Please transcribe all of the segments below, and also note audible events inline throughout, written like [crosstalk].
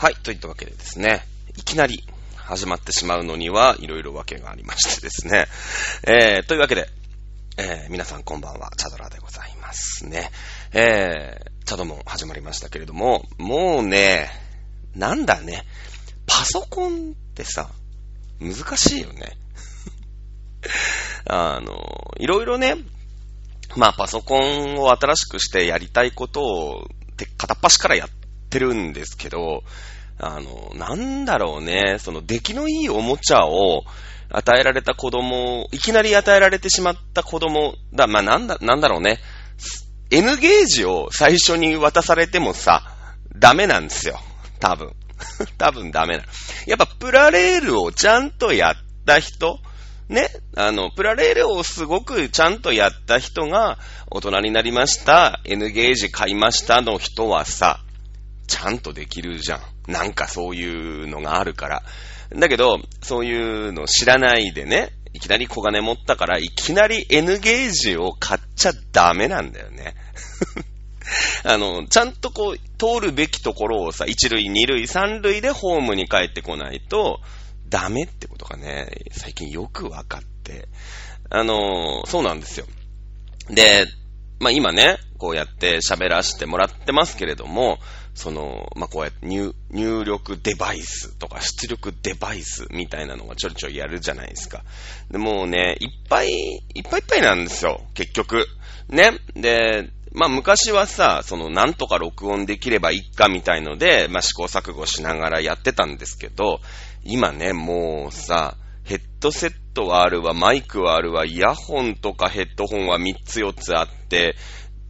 はい、といったわけでですね、いきなり始まってしまうのには、いろいろ訳がありましてですね。えー、というわけで、えー、皆さんこんばんは、チャドラでございますね。えー、チャドモン始まりましたけれども、もうね、なんだね、パソコンってさ、難しいよね。[laughs] あの、いろいろね、まあパソコンを新しくしてやりたいことを、片っ端からやってるんですけど、あの、なんだろうね、その出来のいいおもちゃを与えられた子供、いきなり与えられてしまった子供だ、まあなんだ、なんだろうね。N ゲージを最初に渡されてもさ、ダメなんですよ。多分。[laughs] 多分ダメな。やっぱプラレールをちゃんとやった人ね、あの、プラレールをすごくちゃんとやった人が、大人になりました、N ゲージ買いましたの人はさ、ちゃんとできるじゃん。なんかそういうのがあるから。だけど、そういうの知らないでね、いきなり小金持ったから、いきなり N ゲージを買っちゃダメなんだよね。[laughs] あの、ちゃんとこう、通るべきところをさ、一塁、二塁、三塁でホームに帰ってこないと、ダメってことがね、最近よくわかって。あの、そうなんですよ。で、まあ、今ね、こうやって喋らせてもらってますけれども、その、まあ、こうやって入入力デバイスとか出力デバイスみたいなのがちょいちょいやるじゃないですか。で、もうね、いっぱい、いっぱいいっぱいなんですよ、結局。ね。で、まあ、昔はさ、その、なんとか録音できればいいかみたいので、まあ、試行錯誤しながらやってたんですけど、今ね、もうさ、ヘッドセットはあるわ、マイクはあるわ、イヤホンとかヘッドホンは3つ4つあって、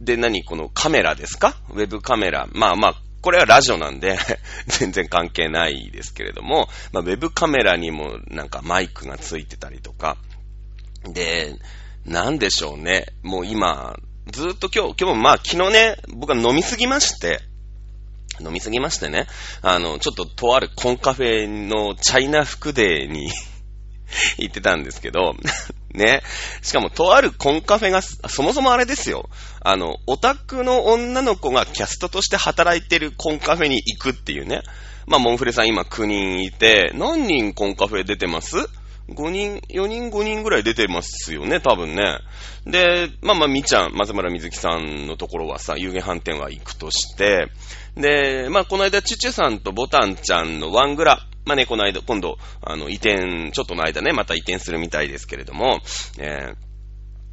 で、何このカメラですか？ウェブカメラ。まあまあ、これはラジオなんで [laughs] 全然関係ないですけれども、まあ、ウェブカメラにもなんかマイクがついてたりとか、で、なんでしょうね。もう今、ずっと今日、今日もまあ昨日ね、僕は飲みすぎまして、飲みすぎましてね、あの、ちょっととあるコンカフェのチャイナ服デーに [laughs] 行ってたんですけど、[laughs] ね。しかも、とあるコンカフェが、そもそもあれですよ。あの、オタクの女の子がキャストとして働いてるコンカフェに行くっていうね。まあ、モンフレさん今9人いて、何人コンカフェ出てます ?5 人、4人5人ぐらい出てますよね、多分ね。で、まあまあ、みちゃん、松村みずきさんのところはさ、有限飯店は行くとして、で、まあ、この間、チュチュさんとボタンちゃんのワングラ、まあね、この間、今度、あの、移転、ちょっとの間ね、また移転するみたいですけれども、え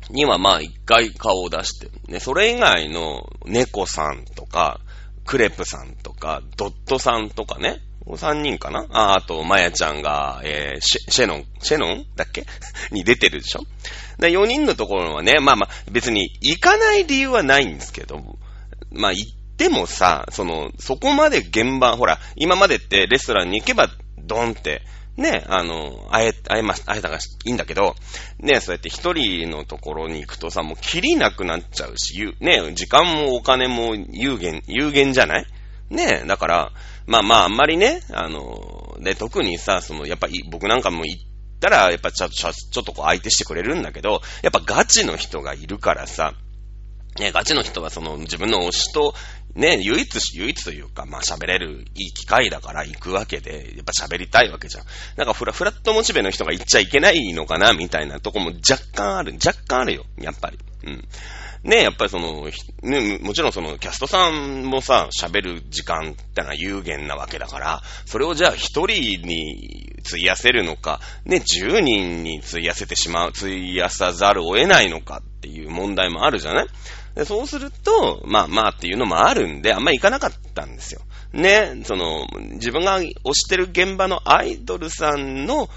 ー、にはまあ一回顔を出して、ね、それ以外の猫さんとか、クレプさんとか、ドットさんとかね、3人かな？あ、あと、まやちゃんが、えー、シェシェノン、シェノンだっけ？[laughs] に出てるでしょ？で ?4 人のところはね、まあまあ、別に行かない理由はないんですけど、まあ行ってもさ、その、そこまで現場、ほら、今までってレストランに行けばドンって、ね、あの、会え、会えま、会えたがいいんだけど、ね、そうやって一人のところに行くとさ、もう切りなくなっちゃうし、ね、時間もお金も有限、有限じゃない？ね、だから、まあまあ、あんまりね、あの、で、特にさ、その、やっぱり僕なんかも行ったら、やっぱちょっと、ちょっとこう相手してくれるんだけど、やっぱガチの人がいるからさ、ね、ガチの人はその自分の推しとね、唯一、唯一というか、まあ喋れるいい機会だから行くわけで、やっぱ喋りたいわけじゃん。なんかフラ、フラットモチベの人が行っちゃいけないのかな、みたいなとこも若干ある、若干あるよ、やっぱり。うん。ねやっぱりその、ね、もちろんその、キャストさんもさ、喋る時間ってのは有限なわけだから、それをじゃあ一人に費やせるのか、ね、十人に費やせてしまう、費やさざるを得ないのかっていう問題もあるじゃない？でそうすると、まあまあっていうのもあるんで、あんま行かなかったんですよ。ね、その、自分が推してる現場のアイドルさんの、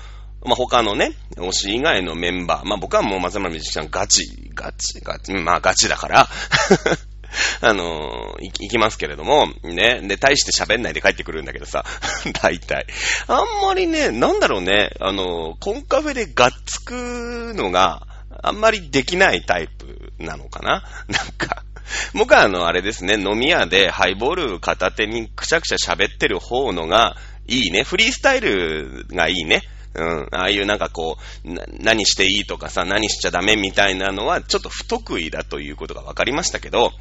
まあ、他のね、推し以外のメンバー、まあ僕はもう松村美ちゃんガチ、ガチ、ガチ、まあガチだから [laughs] あのー、行きますけれども、ね、で、大して喋んないで帰ってくるんだけどさ、[laughs] 大体。あんまりね、なんだろうね、あの、コンカフェでがっつくのが、あんまりできないタイプなのかな？[laughs] なんか、僕はあの、あれですね、飲み屋でハイボール片手にくしゃくしゃ喋ってる方のがいいね。フリースタイルがいいね。うん。ああいうなんかこう、何していいとかさ、何しちゃダメみたいなのはちょっと不得意だということが分かりましたけど、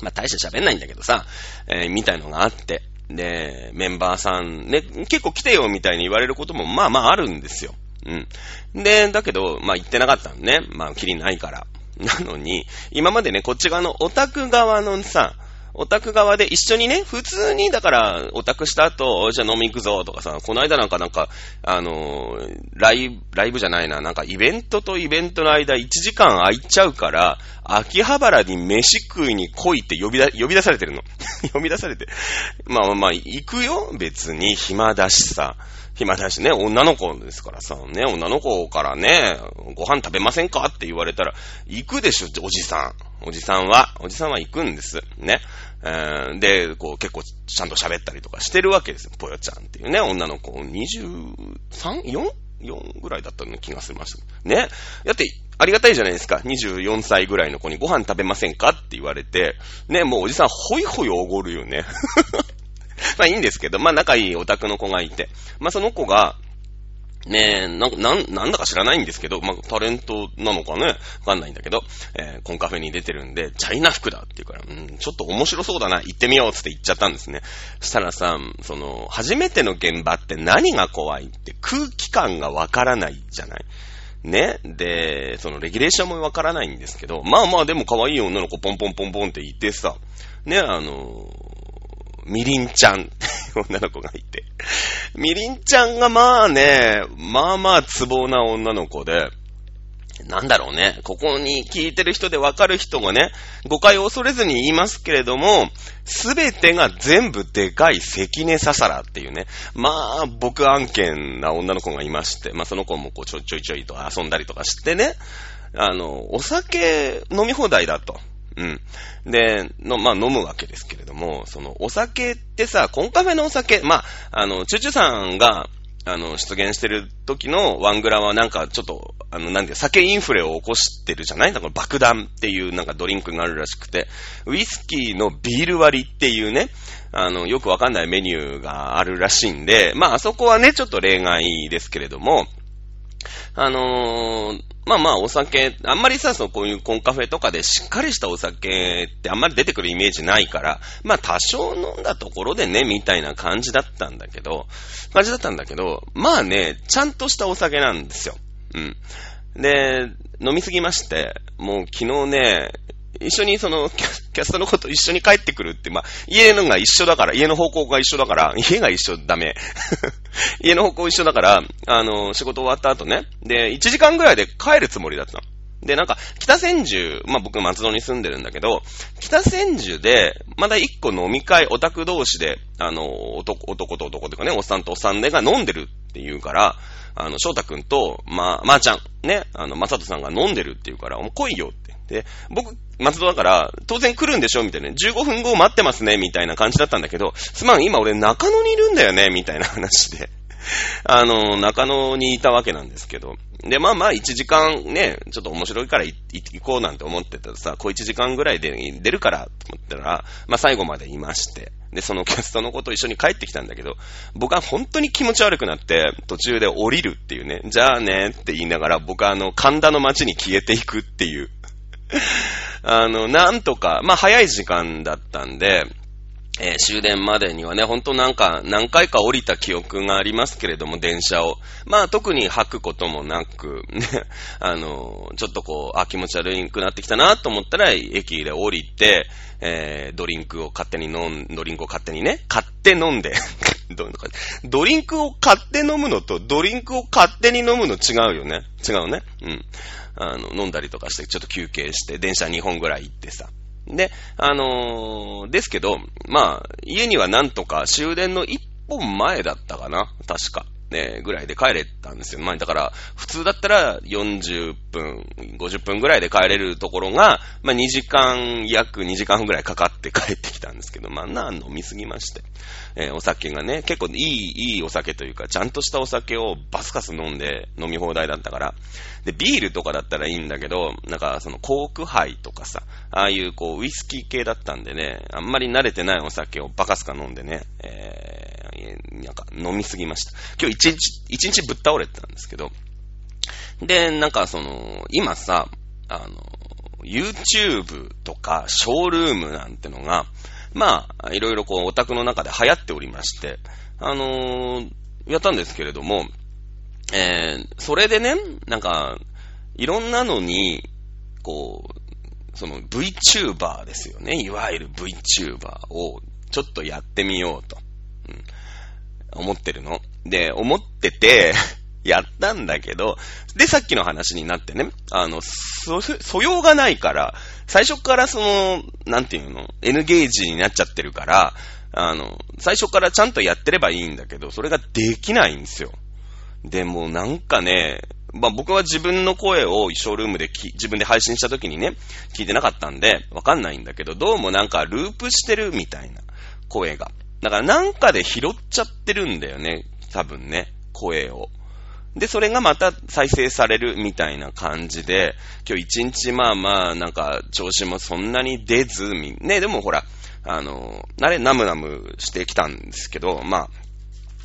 まあ大して喋んないんだけどさ、えー、みたいのがあって。で、メンバーさん、ね、結構来てよみたいに言われることもまあまああるんですよ。うん。で、だけど、まあ行ってなかったのね。まあ、きりないから。[laughs] なのに、今までね、こっち側のオタク側のさ、オタク側で一緒にね、普通に、だから、オタクした後、じゃあ飲み行くぞとかさ、この間なんかなんか、あのーライブ、ライブじゃないな、なんかイベントとイベントの間1時間空いちゃうから、秋葉原に飯食いに来いって呼びだ、呼び出されてるの。[laughs] 呼び出されて。まあまあまあ、行くよ別に暇だしさ。暇だしね、女の子ですからさ、ね、女の子からね、ご飯食べませんか？って言われたら、行くでしょ、おじさん。おじさんは、おじさんは行くんです。ね。えーで、こう結構ちゃんと喋ったりとかしてるわけですよ。ぽよちゃんっていうね、女の子、23?4? 4ぐらいだったような気がしました。ね。だって、ありがたいじゃないですか。24歳ぐらいの子にご飯食べませんか？って言われて、ね、もうおじさんほいほいおごるよね。まあいいんですけど、まあ仲いいオタクの子がいて、まあその子が、ねえ、な、なん、なんだか知らないんですけど、まあ、タレントなのかね、わかんないんだけど、えーコンカフェに出てるんで、チャイナ服だって言うから、うん、ちょっと面白そうだな、行ってみようっつって行っちゃったんですね。したらさ、その、初めての現場って何が怖いって空気感がわからないじゃない。ね。で、そのレギュレーションもわからないんですけど、まあまあでも可愛い女の子ポンポンポンポンっていてさ、ね、あの、みりんちゃん [laughs] 女の子がいて。みりんちゃんがまあね、まあまあツボな女の子で、なんだろうね。ここに聞いてる人でわかる人がね、誤解を恐れずに言いますけれども、すべてが全部でかい関根ささらっていうね。まあ、僕案件な女の子がいまして、まあその子もこうちょいちょいちょいと遊んだりとかしてね、あの、お酒飲み放題だと。うん。で、の、まあ、飲むわけですけれども、その、お酒ってさ、コンカフェのお酒、まあ、あの、チュチュさんが、あの、出現してる時のワングラはなんかちょっと、あの、なんで、酒インフレを起こしてるじゃない？だから爆弾っていうなんかドリンクがあるらしくて、ウイスキーのビール割りっていうね、あの、よくわかんないメニューがあるらしいんで、まあ、あそこはね、ちょっと例外ですけれども、あのーまあまあお酒、あんまりさ、そのこういうコンカフェとかでしっかりしたお酒ってあんまり出てくるイメージないから、まあ多少飲んだところでね、みたいな感じだったんだけど、感じだったんだけど、まあね、ちゃんとしたお酒なんですよ。うん。で、飲みすぎまして、もう昨日ね、一緒にその、キャストの子と一緒に帰ってくるって、まあ、家のが一緒だから、家の方向が一緒だから、家が一緒ダメ。[laughs] 家の方向一緒だから、あの、仕事終わった後ね、で、1時間ぐらいで帰るつもりだったの。で、なんか、北千住、まあ僕松戸に住んでるんだけど、北千住で、まだ一個飲み会、オタク同士で、あの、男、男と男とかね、おっさんとおっさんでが飲んでるって言うから、あの、翔太くんと、まあ、まー、ちゃん、ね、あの、まさとさんが飲んでるって言うから、もう来いよって。で、僕、松戸だから、当然来るんでしょ？みたいな。15分後待ってますねみたいな感じだったんだけど、すまん、今俺中野にいるんだよねみたいな話で。[laughs] あの、中野にいたわけなんですけど。で、まあまあ、1時間ね、ちょっと面白いから行こうなんて思ってたらさ、こう1時間ぐらいで出るからと思ったら、まあ最後までいまして。で、そのキャストの子と一緒に帰ってきたんだけど、僕は本当に気持ち悪くなって、途中で降りるっていうね、じゃあねって言いながら、僕はあの、神田の街に消えていくっていう。[laughs] あの、なんとか、まあ早い時間だったんで、えー終電までにはね、ほんとなんか、何回か降りた記憶がありますけれども、電車を。まあ、特に吐くこともなく、ね、[laughs] あの、ちょっとこう、あ、気持ち悪いくなってきたなと思ったら、駅で降りて、えードリンクを勝手に飲ん、ドリンクを勝手にね、買って飲んで、[laughs] どういうのかドリンクを買って飲むのと、ドリンクを勝手に飲むの違うよね。違うね。うん。あの、飲んだりとかして、ちょっと休憩して、電車2本ぐらい行ってさ。で、あのーですけど、まあ、家にはなんとか終電の1本前だったかな確か。ね、ぐらいで帰れたんですよ。まあ、だから、普通だったら40分、50分ぐらいで帰れるところが、まあ、2時間、約2時間ぐらいかかって帰ってきたんですけど、まあ、な、飲みすぎまして。えーお酒がね、結構いい、いいお酒というか、ちゃんとしたお酒をバスカス飲んで飲み放題だったから、で、ビールとかだったらいいんだけど、なんかそのコーク杯とかさ、ああいうこうウイスキー系だったんでね、あんまり慣れてないお酒をバカスカ飲んでね、えー、なんか飲みすぎました。今日一日、一日ぶっ倒れてたんですけど、で、なんかその、今さ、あの、YouTube とかショールームなんてのが、まあ、いろいろこう、オタクの中で流行っておりまして、あのー、やったんですけれども、えー、それでね、なんか、いろんなのに、こう、その VTuber ですよね。いわゆる VTuber をちょっとやってみようと、うん、思ってるの。で、思ってて [laughs] やったんだけど、で、さっきの話になってね、あの、そ、素養がないから、最初からその、なんていうの、N ゲージになっちゃってるから、あの、最初からちゃんとやってればいいんだけど、それができないんですよ。で、もなんかね、まあ僕は自分の声をショールームで自分で配信した時にね、聞いてなかったんで、わかんないんだけど、どうもなんかループしてるみたいな声が。だからなんかで拾っちゃってるんだよね、多分ね、声を。で、それがまた再生されるみたいな感じで、今日一日まあまあ、なんか調子もそんなに出ず、ね、でもほら、あの、あれ、ナムナムしてきたんですけど、ま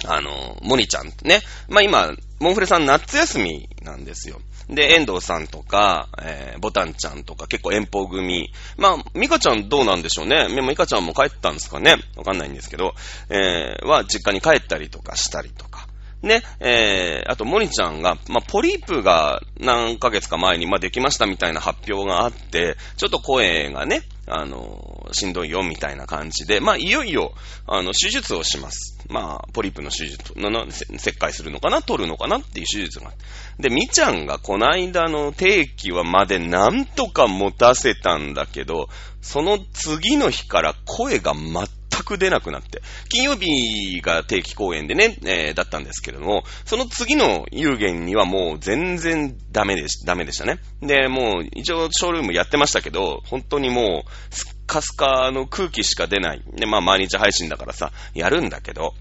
あ、あの、モニちゃんね。まあ今、モンフレさん夏休みなんですよ。で、遠藤さんとか、えー、ボタンちゃんとか結構遠方組。まあ、ミカちゃんどうなんでしょうね。ミカちゃんも帰ったんですかね。わかんないんですけど、えー、は実家に帰ったりとかしたりとか。ね、えー、あと、モニちゃんが、まあ、ポリープが何ヶ月か前に、まあ、できましたみたいな発表があって、ちょっと声がね、あの、しんどいよみたいな感じで、まあ、いよいよ、あの、手術をします。まあ、ポリープの手術、な、な、切開するのかな取るのかなっていう手術が。で、みちゃんがこの間の定期はまでなんとか持たせたんだけど、その次の日から声が全く出なくなって、金曜日が定期公演でね、えー、だったんですけれども、その次の有限にはもう全然ダメでし、ダメでしたね。で、もう一応ショールームやってましたけど、本当にもう、スッカスカの空気しか出ない。で、まあ毎日配信だからさ、やるんだけど、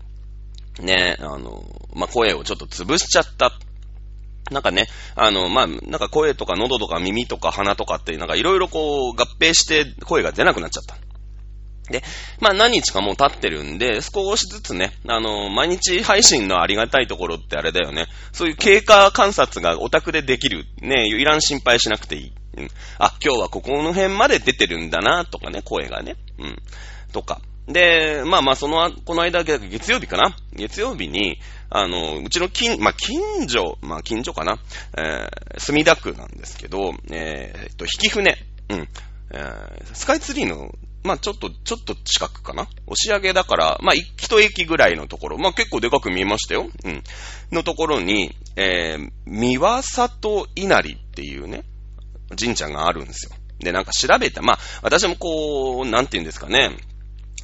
ね、あの、まあ声をちょっと潰しちゃった。なんかね、あの、まあ、なんか声とか喉とか耳とか鼻とかって、なんかいろいろこう合併して声が出なくなっちゃった。で、まあ何日かもう経ってるんで、少しずつね、あの、毎日配信のありがたいところってあれだよね。そういう経過観察がオタクでできる。ね、いらん心配しなくていい。うん。あ、今日はここの辺まで出てるんだな、とかね、声がね。うん。とか。で、まあまあ、その、この間、月曜日かな月曜日に、あの、うちの近、まあ、近所、まあ、近所かなえー、墨田区なんですけど、えー、っと、引き船。うん。えー、スカイツリーのまあちょっと、ちょっと近くかな？押上だから、まあ一駅ぐらいのところ、まあ結構でかく見えましたよ。うん。のところに、えー、三輪里稲荷っていうね、神社があるんですよ。で、なんか調べた、まあ私もこう、なんて言うんですかね、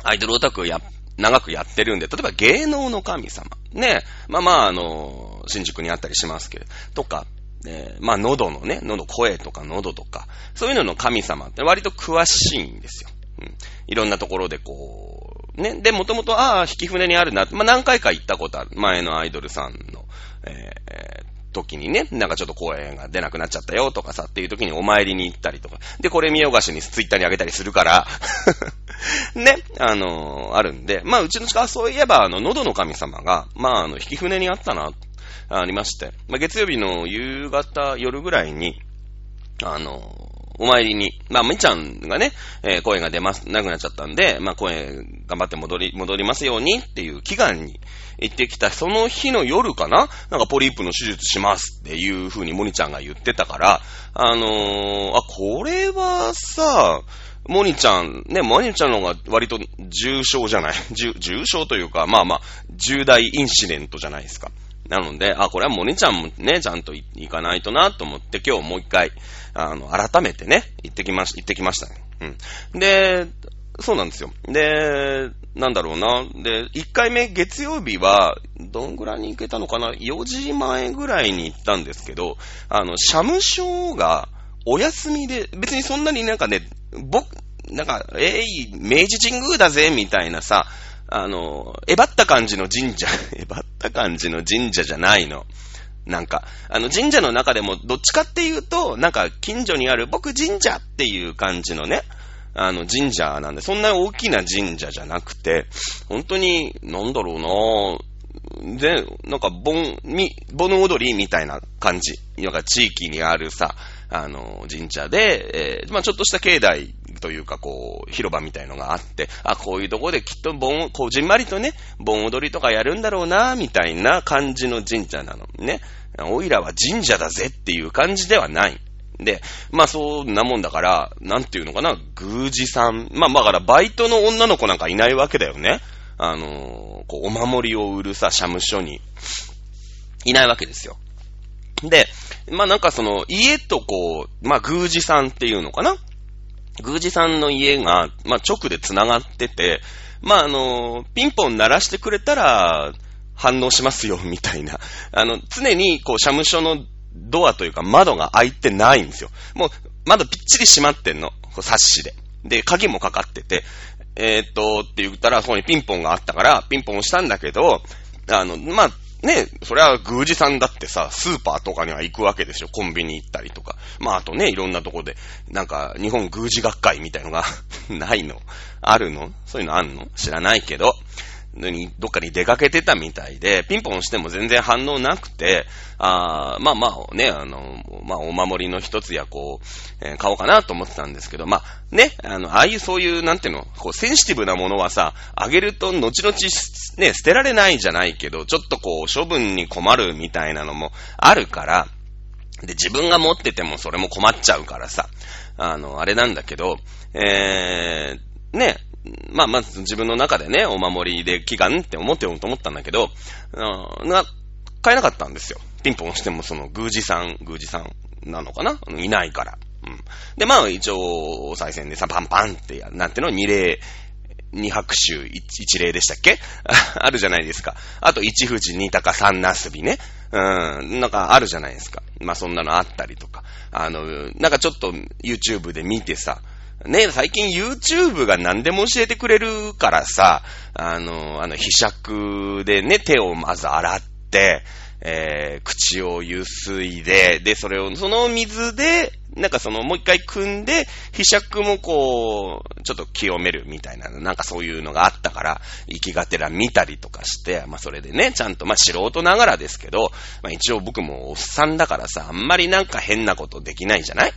アイドルオタクや、長くやってるんで、例えば芸能の神様。ね。まあまあ、あの、新宿にあったりしますけど、とか、えー、まあ喉のね、喉、声とか喉とか、そういうのの神様って割と詳しいんですよ。うん。いろんなところでこう、ね。で、もともと、ああ、引き船にあるな。まあ、何回か行ったことある。前のアイドルさんの、えー、時にね、なんかちょっと声が出なくなっちゃったよとかさ、っていう時にお参りに行ったりとか。で、これ見よがしにツイッターにあげたりするから、[laughs] ね、あのー、あるんで、まあ、うちの近はそういえば、あの、喉の神様が、まあ、あの、引き船にあったな、ありまして、まあ、月曜日の夕方、夜ぐらいに、あのお参りに、まあ、みちゃんがね、えー、声が出ます、なくなっちゃったんで、まあ、声頑張って戻り、戻りますようにっていう祈願に行ってきた、その日の夜かななんかポリープの手術しますっていう風にモニちゃんが言ってたから、あのー、あ、これはさ、モニちゃん、ね、モニちゃんの方が割と重症じゃない？[laughs] 重、重症というか、まあまあ、重大インシデントじゃないですか。なので、あ、これはモニちゃんもね、ちゃんと行かないとなと思って、今日もう一回、あの、改めてね、行ってきまし、行ってきましたね。うん。で、そうなんですよ。で、なんだろうな。で、1回目月曜日は、どんぐらいに行けたのかな ?4 時前ぐらいに行ったんですけど、あの、社務所がお休みで、別にそんなになんかね、僕、なんか、えい、明治神宮だぜ、みたいなさ、あの、えばった感じの神社、[laughs] えばった感じの神社じゃないの。なんか、あの神社の中でもどっちかっていうと、なんか近所にある僕神社っていう感じのね、あの神社なんで、そんな大きな神社じゃなくて、本当に、なんだろうなぁで、なんか、盆、み、盆踊りみたいな感じ。なんか地域にあるさ、あの、神社で、えー、まあちょっとした境内というかこう、広場みたいのがあって、あ、こういうとこできっと盆、こ、じんまりとね、盆踊りとかやるんだろうな、みたいな感じの神社なの。ね。おいらは神社だぜっていう感じではない。で、まあそんなもんだから、なんていうのかな、宮司さん。まあだからバイトの女の子なんかいないわけだよね。あのー、こう、お守りを売るさ、社務所に。いないわけですよ。で、まあなんかその、家とこう、まあ宮司さんっていうのかな宮司さんの家が、まあ直で繋がってて、まああの、ピンポン鳴らしてくれたら、反応しますよ、みたいな。あの、常に、こう、社務所のドアというか窓が開いてないんですよ。もう、窓ぴっちり閉まってんの。こう、サッシで。で、鍵もかかってて、えー、っと、って言ったら、そこにピンポンがあったから、ピンポンをしたんだけど、あの、まあ、ね、そりゃ宮司さんだってさ、スーパーとかには行くわけでしょ。コンビニ行ったりとか。まあ、あとね、いろんなとこで、なんか、日本宮司学会みたいのが [laughs] ないの？あるの？そういうのあんの？知らないけど。に、どっかに出かけてたみたいで、ピンポンしても全然反応なくて、あまあまあね、あの、まあお守りの一つやこう、えー、買おうかなと思ってたんですけど、まあね、あの、ああいうそういう、なんていうの、こう、センシティブなものはさ、あげると後々ね、捨てられないじゃないけど、ちょっとこう、処分に困るみたいなのもあるから、で、自分が持っててもそれも困っちゃうからさ、あの、あれなんだけど、えー、ね、まあ、まず自分の中でね、お守りで祈願って思ってようと思ったんだけど、な、買えなかったんですよ。ピンポンしてもその宮司さん、宮司さんなのかな？いないから。うん。で、まあ一応、お賽銭でさ、パンパンってや、なんての、二礼、二拍手、一礼でしたっけ？[laughs] あるじゃないですか。あと、一富士、二鷹、三なすびね。うん、なんかあるじゃないですか。まあそんなのあったりとか。あの、なんかちょっと YouTube で見てさ、ね、最近 YouTube が何でも教えてくれるからさ、あの、あの、被釈でね、手をまず洗って、えー、口をゆすいで、で、それを、その水で、なんかその、もう一回組んで、被釈もこう、ちょっと清めるみたいな、なんかそういうのがあったから、生きがてら見たりとかして、まあそれでね、ちゃんと、まあ素人ながらですけど、まあ一応僕もおっさんだからさ、あんまりなんか変なことできないじゃない？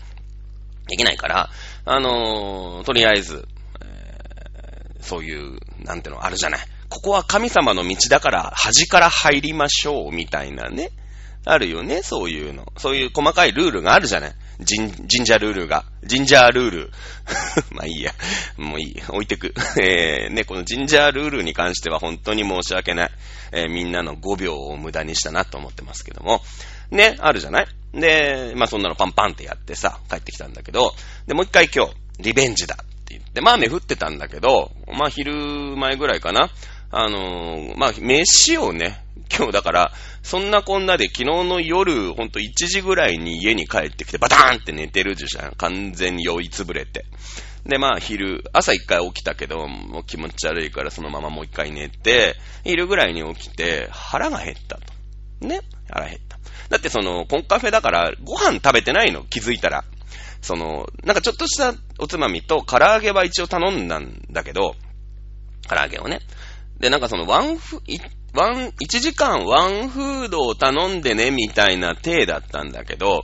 できないから、あのー、とりあえず、えー、そういう、なんていうのあるじゃない。ここは神様の道だから端から入りましょう、みたいなね。あるよね、そういうの。そういう細かいルールがあるじゃない。神、神社ルールが。神社ルール。[laughs] まあいいや。もういい。置いてく。[laughs] えー、ね、この神社ルールに関しては本当に申し訳ない。えー、みんなの5秒を無駄にしたなと思ってますけども。ね、あるじゃないで、まあそんなのパンパンってやってさ、帰ってきたんだけど、で、もう一回今日、リベンジだって言って、まあ雨降ってたんだけど、まあ昼前ぐらいかな。あのー、まあ飯をね、今日だから、そんなこんなで昨日の夜、ほんと1時ぐらいに家に帰ってきて、バターンって寝てるじゃん。完全に酔いつぶれて。で、まあ昼、朝一回起きたけど、もう気持ち悪いからそのままもう一回寝て、昼ぐらいに起きて、腹が減ったと。ね？腹減った。だってその、コンカフェだから、ご飯食べてないの、気づいたら。その、なんかちょっとしたおつまみと、唐揚げは一応頼んだんだけど、唐揚げをね。で、なんかその、ワンフ、ワン、1時間ワンフードを頼んでね、みたいな体だったんだけど、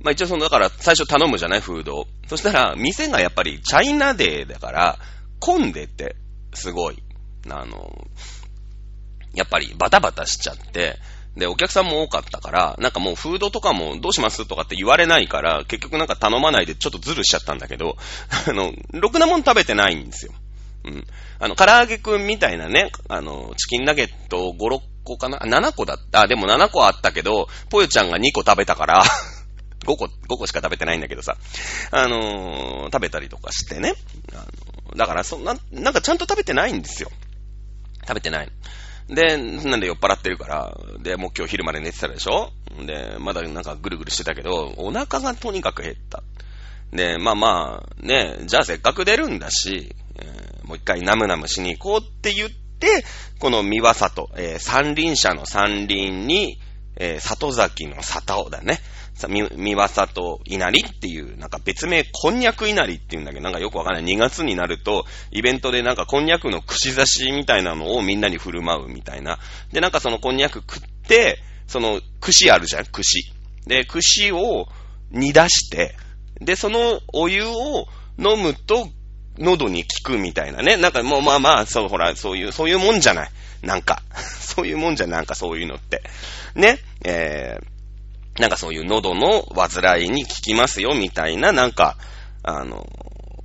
まあ一応その、だから最初頼むじゃない、フードを。そしたら、店がやっぱりチャイナデーだから、混んでて、すごい。あの、やっぱりバタバタしちゃって、で、お客さんも多かったから、なんかもうフードとかもどうしますとかって言われないから、結局なんか頼まないでちょっとズルしちゃったんだけど、[laughs] あの、ろくなもん食べてないんですよ。うん。あの、唐揚げくんみたいなね、あの、チキンナゲット5、6個かな ?7 個だった。あでも7個あったけど、ぽよちゃんが2個食べたから [laughs] 5個、5個しか食べてないんだけどさ、あのー、食べたりとかしてね。あのだから、そんな、なんかちゃんと食べてないんですよ。食べてない。で、なんで酔っ払ってるから、で、もう今日昼まで寝てたでしょ？で、まだなんかぐるぐるしてたけど、お腹がとにかく減った。で、まあまあ、ね、じゃあせっかく出るんだし、えー、もう一回ナムナムしに行こうって言って、この三輪里、えー、三輪車の三輪に、えー、里崎の里だね。み、三輪里稲荷っていう、なんか別名、こんにゃく稲荷っていうんだけど、なんかよくわかんない。2月になると、イベントでなんかこんにゃくの串刺しみたいなのをみんなに振る舞うみたいな。で、なんかそのこんにゃく食って、その串あるじゃん、串。で、串を煮出して、で、そのお湯を飲むと、喉に効くみたいなね。なんかもうまあまあ、そう、ほら、そういう、そういうもんじゃない。なんか。[laughs] そういうもんじゃなんかそういうのって。ね。えー、なんかそういう喉の患いに効きますよ、みたいな、なんか、あの、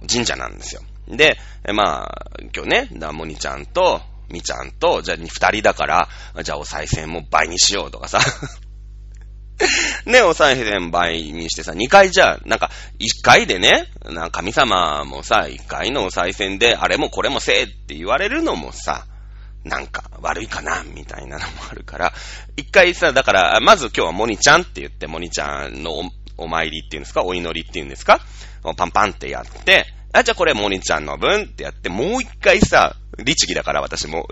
神社なんですよ。で、まあ、今日ね、ダモニちゃんと、みちゃんと、じゃあ二人だから、じゃあお賽銭も倍にしようとかさ。[laughs] ね、お賽銭倍にしてさ、二回じゃあ、なんか、一回でね、な神様もさ、一回のお賽銭で、あれもこれもせえって言われるのもさ、なんか悪いかな、みたいなのもあるから、一回さ、だから、まず今日はモニちゃんって言って、モニちゃんのお参りっていうんですか？お祈りっていうんですか？パンパンってやって、あ、じゃあこれモニちゃんの分ってやって、もう一回さ、律儀だから私も。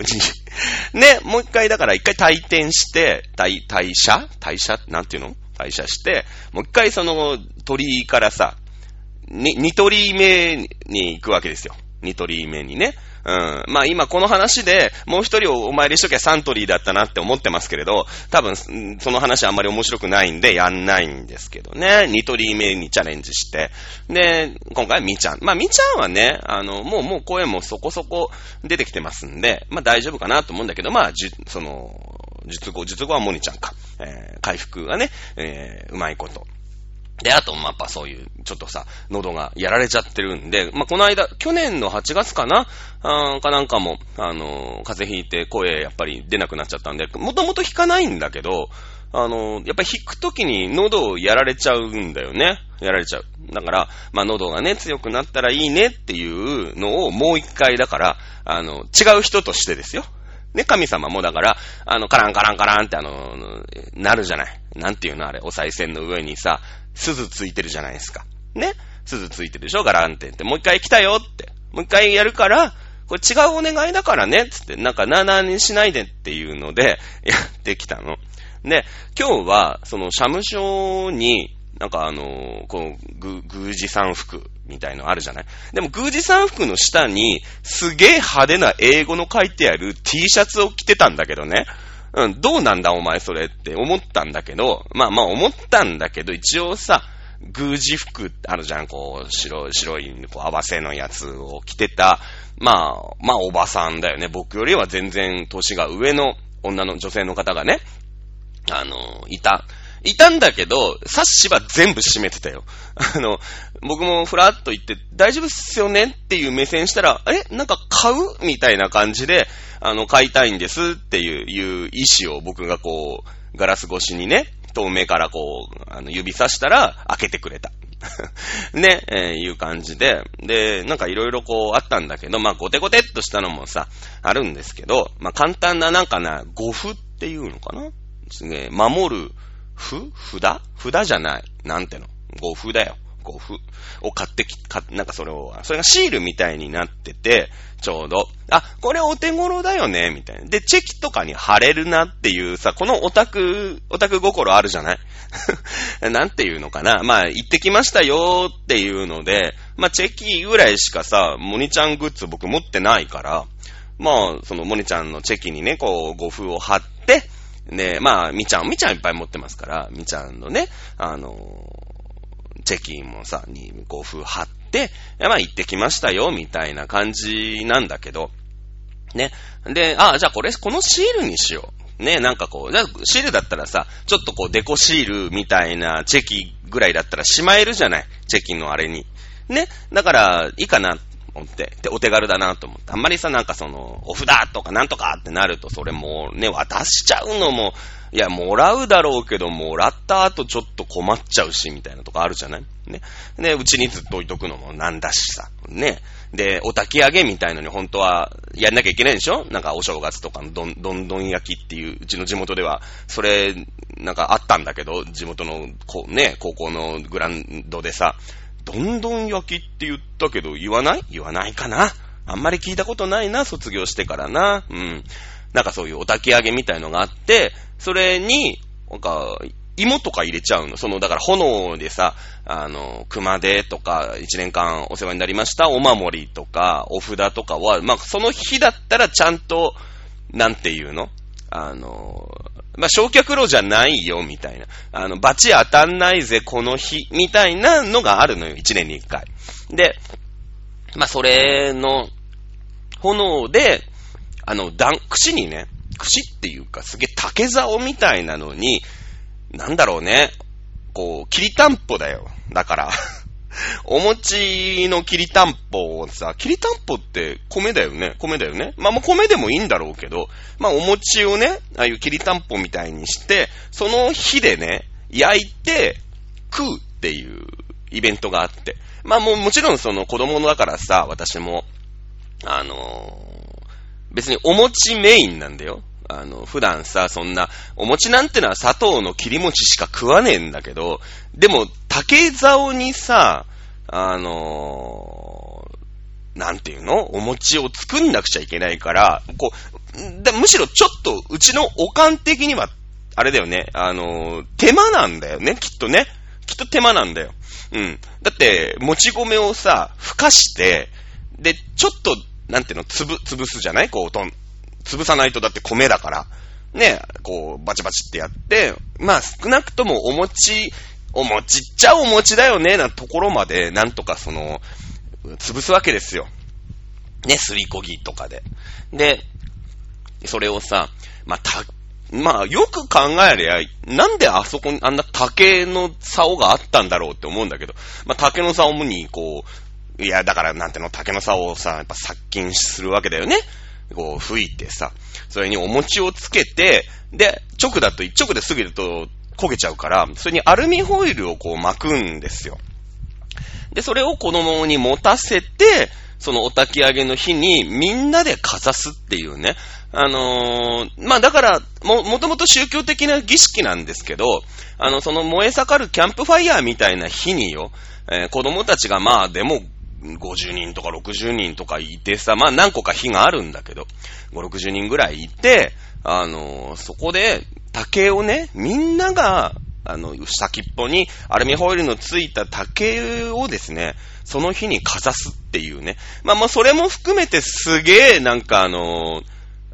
[laughs] ね、もう一回だから一回退店して、退、退社？退社？なんていうの？退社して、もう一回その鳥居からさ、に、二鳥居目に行くわけですよ。二鳥居目にね。うん。まあ今この話でもう一人をお参りしときゃサントリーだったなって思ってますけれど、多分その話あんまり面白くないんでやんないんですけどね。ニトリ目にチャレンジして。で、今回はみちゃん。まあみちゃんはね、あの、もうもう声もそこそこ出てきてますんで、まあ大丈夫かなと思うんだけど、まあじ、その、術後、術後はモニちゃんか。えー、回復がね、えー、うまいこと。で、あと、ま、やっぱそういう、ちょっとさ、喉がやられちゃってるんで、まあ、この間、去年の8月かなあかなんかも、あのー、風邪ひいて声やっぱり出なくなっちゃったんで、もともと弾かないんだけど、あのー、やっぱり弾くときに喉をやられちゃうんだよね。やられちゃう。だから、まあ、喉がね、強くなったらいいねっていうのをもう一回、だから、あの、違う人としてですよ。ね、神様もだから、あの、カランカランカランってあの、なるじゃない。なんていうのあれ、お賽銭の上にさ、鈴ついてるじゃないですか。ね？鈴ついてるでしょ？ガランってって。もう一回来たよって。もう一回やるから、これ違うお願いだからねつって、なんかなーなーにしないでっていうので、[laughs] やってきたの。で、今日は、その、社務所に、なんかあのー、この、ぐ、宮司さん服みたいのあるじゃない？でも、宮司さん服の下に、すげえ派手な英語の書いてある T シャツを着てたんだけどね。うん、どうなんだお前それって思ったんだけど、まあまあ思ったんだけど、一応さ、宮司服あるじゃん、こう、白い、白い、こう、合わせのやつを着てた、まあ、まあおばさんだよね。僕よりは全然年が上の女の女性の方がね、あの、いた。いたんだけど、サッシは全部閉めてたよ。[laughs] あの、僕もふらっと言って、大丈夫っすよねっていう目線したら、えなんか買うみたいな感じで、あの、買いたいんですっていう、いう意思を僕がこう、ガラス越しにね、透明からこう、あの、指さしたら、開けてくれた。[laughs] ね、えー、いう感じで、で、なんかいろいろこうあったんだけど、まあ、ゴテゴテっとしたのもさ、あるんですけど、まあ、簡単ななんかな、語符っていうのかな？すげえ、守る、符札？札じゃない。なんての？語符だよ。語符を買ってき、か、なんかそれを、それがシールみたいになってて、ちょうど、あ、これお手頃だよね、みたいな。で、チェキとかに貼れるなっていうさ、このオタク、オタク心あるじゃない？[laughs] なんていうのかな？まあ、行ってきましたよっていうので、まあ、チェキぐらいしかさ、モニちゃんグッズ僕持ってないから、まあ、そのモニちゃんのチェキにね、こう、語風を貼って、ね、まあ、みちゃん、みちゃんいっぱい持ってますから、みちゃんのね、あのチェキンもさ、に5風貼って、まあ行ってきましたよ、みたいな感じなんだけど、ね。で、ああ、じゃあこれ、このシールにしよう。ね、なんかこう、じゃあシールだったらさ、ちょっとこうデコシールみたいなチェキぐらいだったらしまえるじゃないチェキのあれに。ね。だから、いいかな思って。で、お手軽だなと思って。あんまりさ、なんかその、お札とかなんとかってなると、それもうね、渡しちゃうのも、いや、もらうだろうけど、もらった後ちょっと困っちゃうし、みたいなとこあるじゃない？ね。で、うちにずっと置いとくのもなんだしさ。ね。で、お焚き上げみたいのに本当はやんなきゃいけないでしょ？なんかお正月とかのどんどんどん焼きっていう、うちの地元では、それ、なんかあったんだけど、地元の、こうね、高校のグランドでさ、どんどん焼きって言ったけど、言わない？言わないかな？あんまり聞いたことないな、卒業してからな？うん。なんかそういうお焚き上げみたいのがあって、それに、なんか、芋とか入れちゃうの。その、だから炎でさ、あの、熊手とか、一年間お世話になりました、お守りとか、お札とかは、まあ、その日だったらちゃんと、なんていうの？あの、まあ、焼却炉じゃないよ、みたいな。あの、罰当たんないぜ、この日、みたいなのがあるのよ、一年に一回。で、まあ、それの、炎で、あの、段、串にね、串っていうか、すげえ竹竿みたいなのに、なんだろうね、こう、きりたんぽだよ。だから [laughs] お餅のきりたんぽをさ、きりたんぽって米だよね米だよねまあ、もう米でもいいんだろうけど、まあ、お餅をね、ああいうきりたんぽみたいにして、その火でね、焼いて食うっていうイベントがあって。まあ、もうもちろんその子供だからさ、私も、あのー、別にお餅メインなんだよ。あの、普段さ、そんな、お餅なんてのは砂糖の切り餅しか食わねえんだけど、でも、竹竿にさ、あのー、なんていうの？お餅を作んなくちゃいけないから、こう、むしろちょっと、うちのおかん的には、あれだよね、あのー、手間なんだよね、きっとね。きっと手間なんだよ。うん。だって、もち米をさ、ふかして、で、ちょっと、なんていうの、つぶ、潰すじゃない？こう、とん、潰さないとだって米だから。ね、こう、バチバチってやって、まあ少なくともお餅、お餅っちゃお餅だよね、なところまで、なんとかその、潰すわけですよ。ね、すりこぎとかで。で、それをさ、まあ、た、まあ、よく考えりゃ、なんであそこにあんな竹の竿があったんだろうって思うんだけど、まあ、竹の竿に、こう、いや、だから、なんての、竹の竿をさ、やっぱ殺菌するわけだよね。こう吹いてさ、それにお餅をつけて、で、直だと、一直で過ぎると焦げちゃうから、それにアルミホイルをこう巻くんですよ。で、それを子供に持たせて、そのお焚き上げの日にみんなでかざすっていうね。あのー、まあ、だから、も、もともと宗教的な儀式なんですけど、あの、その燃え盛るキャンプファイヤーみたいな日によ、えー、子供たちがまあ、でも50人とか60人とかいてさ、まあ何個か日があるんだけど、5、60人ぐらいいて、あの、そこで竹をね、みんなが、あの、先っぽにアルミホイルのついた竹をですね、その日にかざすっていうね。まあまあそれも含めてすげえなんかあの、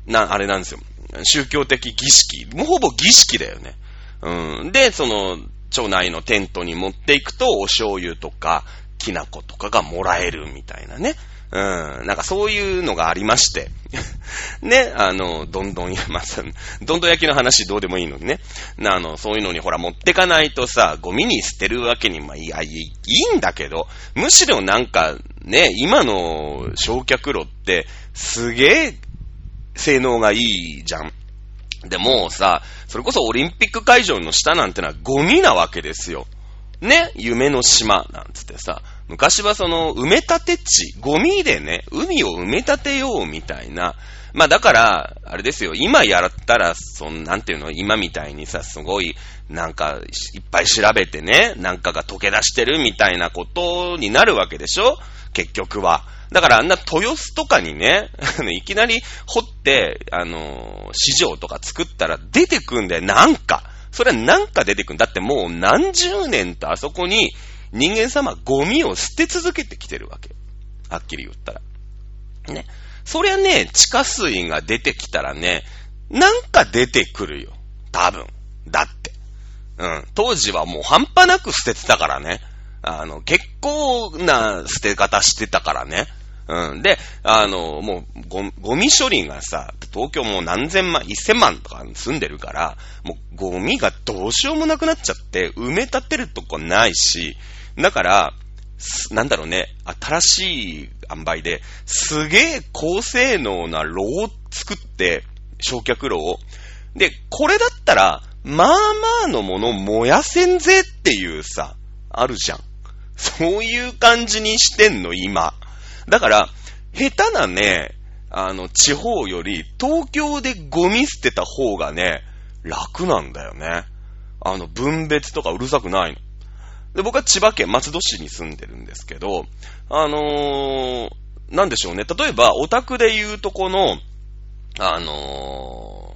な、あれなんですよ。宗教的儀式。もうほぼ儀式だよね。うん。で、その、町内のテントに持っていくと、お醤油とか、きな粉とかがもらえるみたいなね。うん。なんかそういうのがありまして。[laughs] ね、あの、どんどん、まあ、どんどん焼きの話どうでもいいのにね。あの、そういうのにほら持ってかないとさ、ゴミに捨てるわけに、まあ、いや、いいんだけど、むしろなんか、ね、今の焼却炉って、すげえ、性能がいいじゃん。でもさ、それこそオリンピック会場の下なんてのはゴミなわけですよ。ね、夢の島なんつってさ、昔はその埋め立て地、ゴミでね、海を埋め立てようみたいな、まあだから、あれですよ、今やったら、そん、なんていうの、今みたいにさ、すごい、なんか、いっぱい調べてね、なんかが溶け出してるみたいなことになるわけでしょ？結局は。だからあんな豊洲とかにね、いきなり掘って、あの、市場とか作ったら出てくんだよ、なんか。それはなんか出てくる。だってもう何十年とあそこに人間様ゴミを捨て続けてきてるわけ。はっきり言ったら。ね。そりゃね、地下水が出てきたらね、なんか出てくるよ。多分。だって。うん。当時はもう半端なく捨ててたからね。あの、結構な捨て方してたからね。うん。で、あの、もうゴ、ゴミ処理がさ、東京もう何千万、一千万とか住んでるから、もうゴミがどうしようもなくなっちゃって、埋め立てるとこないし、だから、なんだろうね、新しい塩梅で、すげえ高性能な炉を作って、焼却炉を。で、これだったら、まあまあのもの燃やせんぜっていうさ、あるじゃん。そういう感じにしてんの、今。だから、下手なね、あの、地方より東京でゴミ捨てた方がね、楽なんだよね。あの、分別とかうるさくないの。で、僕は千葉県松戸市に住んでるんですけど、あのー、なんでしょうね。例えば、オタクで言うとこの、あの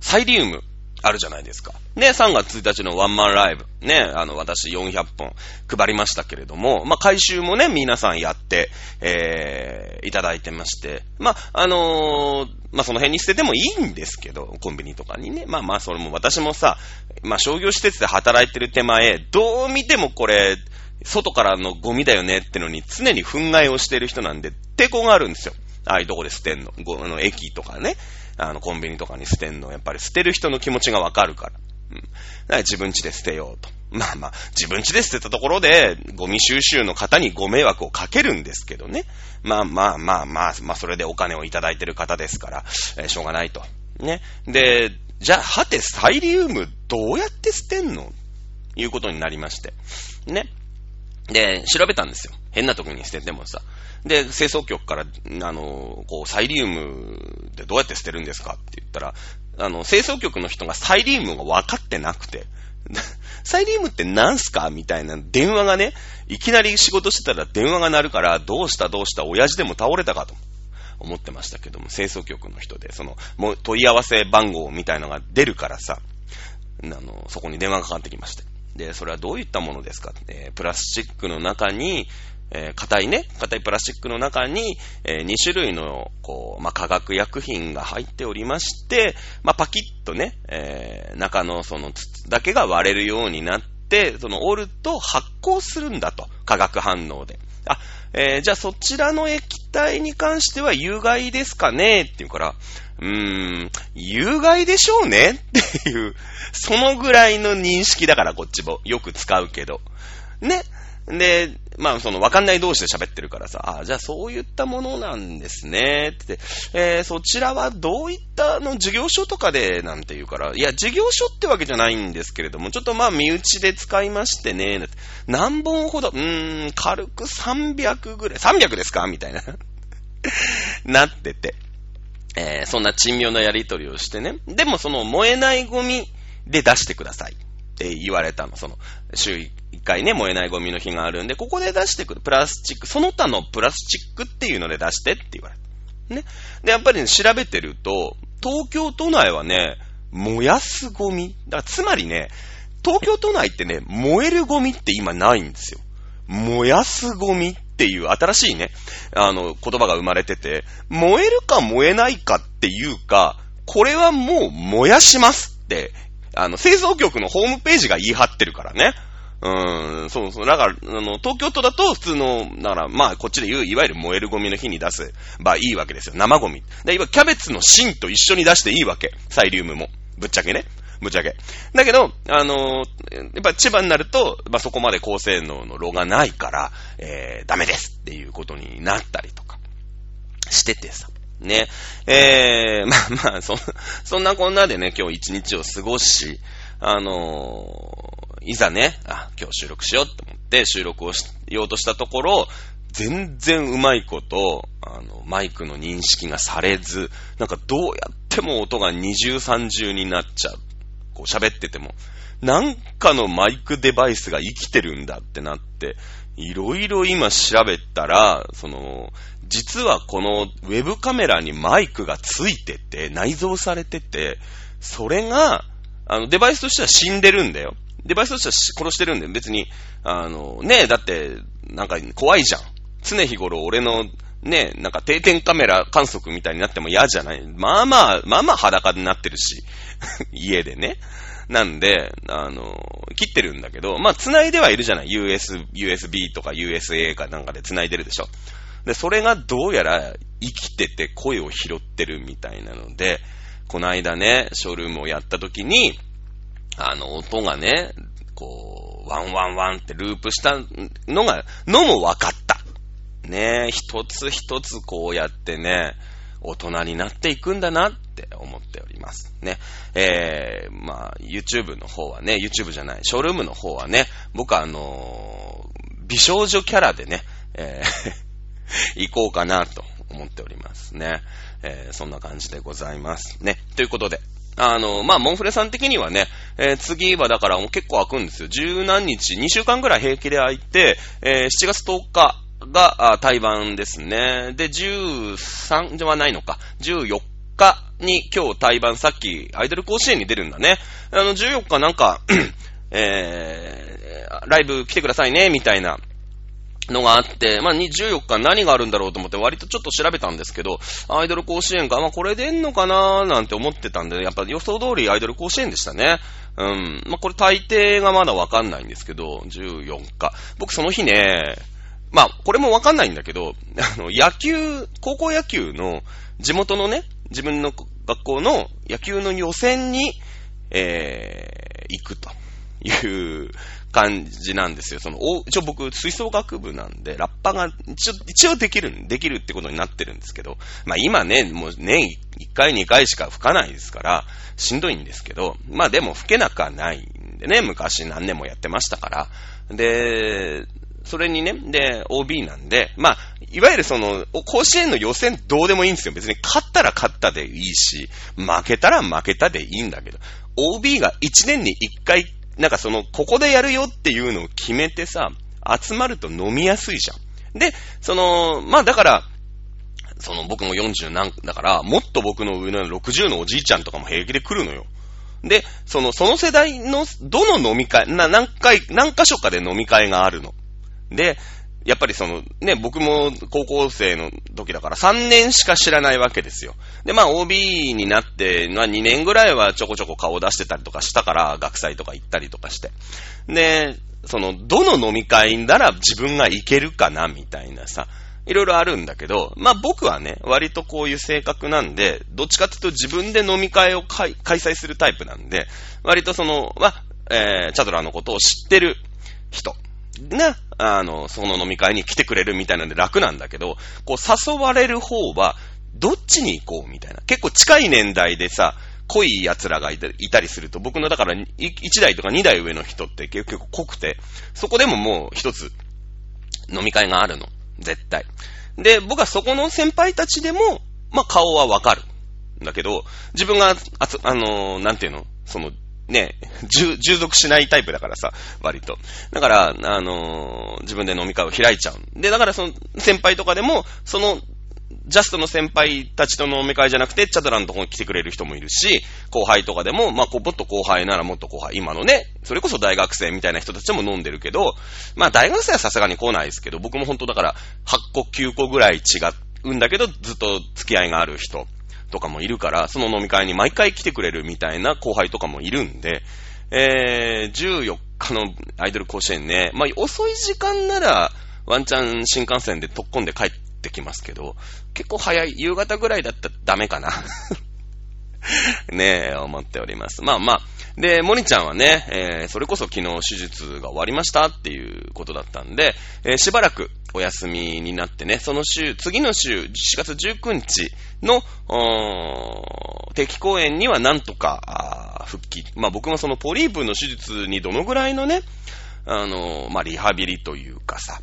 ー、サイリウム。あるじゃないですか。ね、3月1日のワンマンライブ。ね、あの、私400本配りましたけれども、まあ、回収もね、皆さんやって、えー、いただいてまして、まあ、あのー、まあ、その辺に捨ててもいいんですけど、コンビニとかにね。まあまあ、それも私もさ、まあ、商業施設で働いてる手前、どう見てもこれ、外からのゴミだよねってのに常に憤慨をしてる人なんで、抵抗があるんですよ。ああいうとこで捨てんの。ごあの駅とかね。あの、コンビニとかに捨てんの。やっぱり捨てる人の気持ちがわかるから。うん。だから自分家で捨てようと。[laughs] まあまあ、自分家で捨てたところで、ゴミ収集の方にご迷惑をかけるんですけどね。まあまあまあまあ、まあそれでお金をいただいてる方ですから、えー、しょうがないと。ね。で、じゃあ、はて、サイリウムどうやって捨てんの？いうことになりまして。ね。で、調べたんですよ。変なとこに捨ててもさ。で、清掃局から、あの、こう、サイリウムでどうやって捨てるんですかって言ったら、あの、清掃局の人がサイリウムが分かってなくて、[laughs] サイリウムって何すかみたいな電話がね、いきなり仕事してたら電話が鳴るから、どうしたどうした親父でも倒れたかと思ってましたけども、清掃局の人で、その、もう問い合わせ番号みたいなのが出るからさ、あの、そこに電話がかかってきまして。で、それはどういったものですかえー、プラスチックの中に、えー、硬いね、硬いプラスチックの中に、えー、2種類の、こう、まあ、化学薬品が入っておりまして、まあ、パキッとね、えー、中のその筒だけが割れるようになって、その折ると発光するんだと。化学反応で。あ、え、じゃあそちらの液体に関しては有害ですかねって言うから、うーん、有害でしょうねっていう、そのぐらいの認識だからこっちもよく使うけど。ね。で、まあ、その、わかんない同士で喋ってるからさ、あじゃあそういったものなんですね、って、えー、そちらはどういったの授業書とかで、なんて言うから、いや、授業書ってわけじゃないんですけれども、ちょっとまあ、身内で使いましてね、何本ほど、うーん、軽く300ぐらい、300ですか？みたいな。[laughs] なってて、えー、そんな珍妙なやりとりをしてね。でも、その、燃えないゴミで出してください。って言われたの。その、週1回ね、燃えないゴミの日があるんで、ここで出してくる。プラスチック、その他のプラスチックっていうので出してって言われた。ね。で、やっぱりね、調べてると、東京都内はね、燃やすゴミ。だからつまりね、東京都内ってね、燃えるゴミって今ないんですよ。燃やすゴミっっていう新しいね、あの、言葉が生まれてて、燃えるか燃えないかっていうか、これはもう燃やしますってあの、製造局のホームページが言い張ってるからね。うん、そうそう。だから、あの、東京都だと普通の、だから、まあ、こっちで言う、いわゆる燃えるゴミの日に出せばいいわけですよ。生ゴミ。で、今、キャベツの芯と一緒に出していいわけ。サイリウムも。ぶっちゃけね。ぶっちゃけ。だけど、あのー、やっぱ千葉になると、まあ、そこまで高性能の炉がないから、えー、ダメですっていうことになったりとかしててさ。ね。えー、[laughs] まあまあ、そ、そんなこんなでね、今日一日を過ごし、あのー、いざね、あ、今日収録しようって思って収録をしようとしたところ、全然うまいこと、あの、マイクの認識がされず、なんかどうやっても音が二重三重になっちゃう。こう喋ってても。なんかのマイクデバイスが生きてるんだってなって、いろいろ今調べたら、その、実はこのウェブカメラにマイクがついてて、内蔵されてて、それが、あの、デバイスとしては死んでるんだよ。デバイスとしては殺してるんだよ。別に、あの、ねえ、だって、なんか怖いじゃん。常日頃俺の、ね、なんか定点カメラ観測みたいになっても嫌じゃない。まあまあ、まあまあ裸になってるし、[laughs] 家でね。なんで、あの、切ってるんだけど、まあ、繋いではいるじゃない。US、USB とか USA かなんかで繋いでるでしょ。で、それがどうやら生きてて声を拾ってるみたいなので、この間ね、ショールームをやった時に、あの、音がね、こう、ワンワンワンってループしたのが、のも分かった。ね一つ一つこうやってね、大人になっていくんだなって思っております。ね。えー、まあ、YouTube の方はね、YouTube じゃない、ショールームの方はね、僕はあのー、美少女キャラでね、えー [laughs] 行こうかなと思っておりますね。えー、そんな感じでございます。ね。ということで、あの、まあ、モンフレさん的にはね、えー、次はだから結構空くんですよ。十何日、2週間ぐらい平気で空いて、えー、7月10日が、あ対バンですね。で、13じゃないのか、14日に今日対バンさっきアイドル甲子園に出るんだね。あの、14日なんか、[clears throat] えー、ライブ来てくださいね、みたいなのがあって、まあ、14日何があるんだろうと思って割とちょっと調べたんですけど、アイドル甲子園か、まあ、これ出んのかなーなんて思ってたんで、やっぱ予想通りアイドル甲子園でしたね。うん。まあ、これ大抵がまだわかんないんですけど、14日。僕その日ね、まあ、これもわかんないんだけど、あの、野球、高校野球の地元のね、自分の学校の野球の予選に、えー、行くという感じなんですよ。その、一応僕、吹奏楽部なんで、ラッパが一応、一応できる、できるってことになってるんですけど、まあ今ね、もう年1回2回しか吹かないですから、しんどいんですけど、まあでも吹けなくはないんでね、昔何年もやってましたから。で、それにね、で、OB なんで、まあ、いわゆるその、甲子園の予選どうでもいいんですよ。別に勝ったら勝ったでいいし、負けたら負けたでいいんだけど、OB が1年に1回なんかその、ここでやるよっていうのを決めてさ、集まると飲みやすいじゃん。で、その、まあだから、その僕も40何だから、もっと僕の上の60のおじいちゃんとかも平気で来るのよ。で、その、その世代の、どの飲み会、な、何回、何箇所かで飲み会があるの。で、やっぱりその、ね、僕も高校生の時だから3年しか知らないわけですよ。で、まあ OB になって、まあ2年ぐらいはちょこちょこ顔出してたりとかしたから、学祭とか行ったりとかして。で、その、どの飲み会なら自分が行けるかな、みたいなさ、いろいろあるんだけど、まあ僕はね、割とこういう性格なんで、どっちかっていうと自分で飲み会を開催するタイプなんで、割とその、まあ、えー、チャドラーのことを知ってる人が、あの、その飲み会に来てくれるみたいなんで楽なんだけど、こう誘われる方は、どっちに行こうみたいな。結構近い年代でさ、濃い奴らがいたりすると、僕のだから1代とか2代上の人って結構濃くて、そこでももう一つ飲み会があるの。絶対。で、僕はそこの先輩たちでも、まあ顔はわかる。だけど、自分が、ああの、なんていうの？その、ね、従属しないタイプだからさ、割と。だから、あのー、自分で飲み会を開いちゃう。で、だからその先輩とかでも、その、ジャストの先輩たちとの飲み会じゃなくて、チャドラのとこに来てくれる人もいるし、後輩とかでも、まあ、もっと後輩ならもっと後輩、今のね、それこそ大学生みたいな人たちも飲んでるけど、まあ、大学生はさすがに来ないですけど、僕も本当だから、8個9個ぐらい違うんだけど、ずっと付き合いがある人。とかもいるから、その飲み会に毎回来てくれるみたいな後輩とかもいるんで、えー、14日のアイドル甲子園ね、まあ、遅い時間なら、ワンチャン新幹線で突っ込んで帰ってきますけど、結構早い、夕方ぐらいだったらダメかな。[laughs] ねえ、思っております。まあまあ。で、モニちゃんはね、えー、それこそ昨日手術が終わりましたっていうことだったんで、えー、しばらくお休みになってね、その週、次の週、4月19日の、定期公演にはなんとか、復帰。まあ僕もそのポリープの手術にどのぐらいのね、あの、まあリハビリというかさ、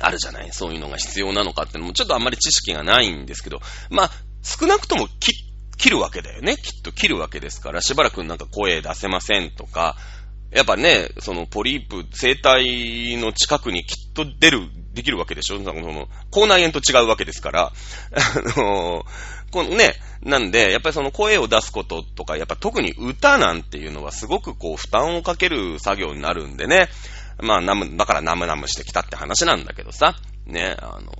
あるじゃない？そういうのが必要なのかってのもちょっとあんまり知識がないんですけど、まあ少なくとも切切るわけだよね。きっと切るわけですから、しばらくなんか声出せませんとか、やっぱね、そのポリープ、生体の近くにきっと出る、できるわけでしょ。その、口内炎と違うわけですから、あの、このね、なんで、やっぱりその声を出すこととか、やっぱ特に歌なんていうのはすごくこう負担をかける作業になるんでね、まあ、ナム、だからナムナムしてきたって話なんだけどさ、ね、あの、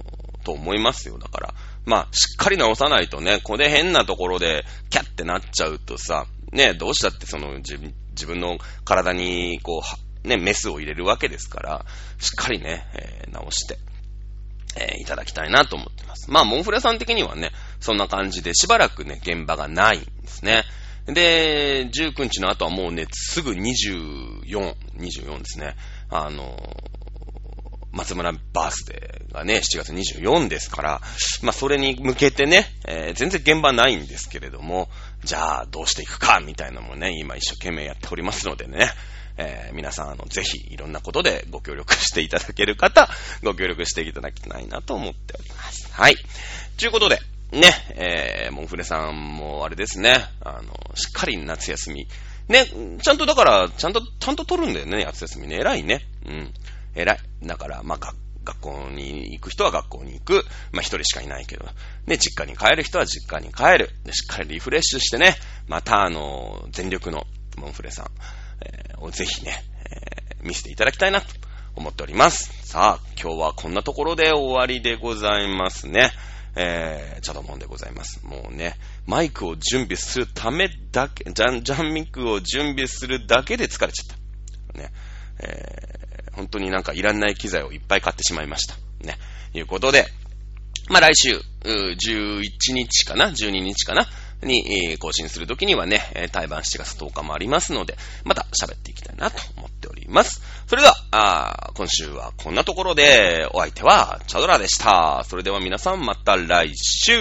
と思いますよ。だから、まあ、しっかり直さないとね、これ変なところで、キャってなっちゃうとさ、ね、どうしたってその自分の体に、こう、ね、メスを入れるわけですから、しっかりね、えー、直して、えー、いただきたいなと思ってます。まあ、モンフレさん的にはね、そんな感じでしばらくね、現場がないんですね。で、19日の後はもうね、すぐ24、24ですね。あの松村バースデーがね、7月24ですから、まあそれに向けてね、えー、全然現場ないんですけれども、じゃあどうしていくか、みたいなのもね、今一生懸命やっておりますのでね、えー、皆さん、あの、ぜひ、いろんなことでご協力していただける方、ご協力していただきたいなと思っております。はい。ということで、ね、えー、モンフレさんもあれですね、あの、しっかり夏休み、ね、ちゃんとだから、ちゃんと、ちゃんと取るんだよね、夏休みね。偉いね。うん。偉い。だから、まあ、学校に行く人は学校に行く。まあ、一人しかいないけど。ね、実家に帰る人は実家に帰る。で、しっかりリフレッシュしてね、またあの、全力のモンフレさん、えー、をぜひね、えー、見せていただきたいなと思っております。さあ、今日はこんなところで終わりでございますね。えー、チャドモンでございます。もうね、マイクを準備するためだけ、ジャン、ジャンミックを準備するだけで疲れちゃった。ね、えー、本当になんかいらんない機材をいっぱい買ってしまいました。ね、いうことで、まあ来週、11日かな ?12 日かな？に、え更新するときにはね、え対バン7月10日もありますので、また喋っていきたいなと思っております。それでは、あ今週はこんなところで、お相手はチャドラでした。それでは皆さんまた来週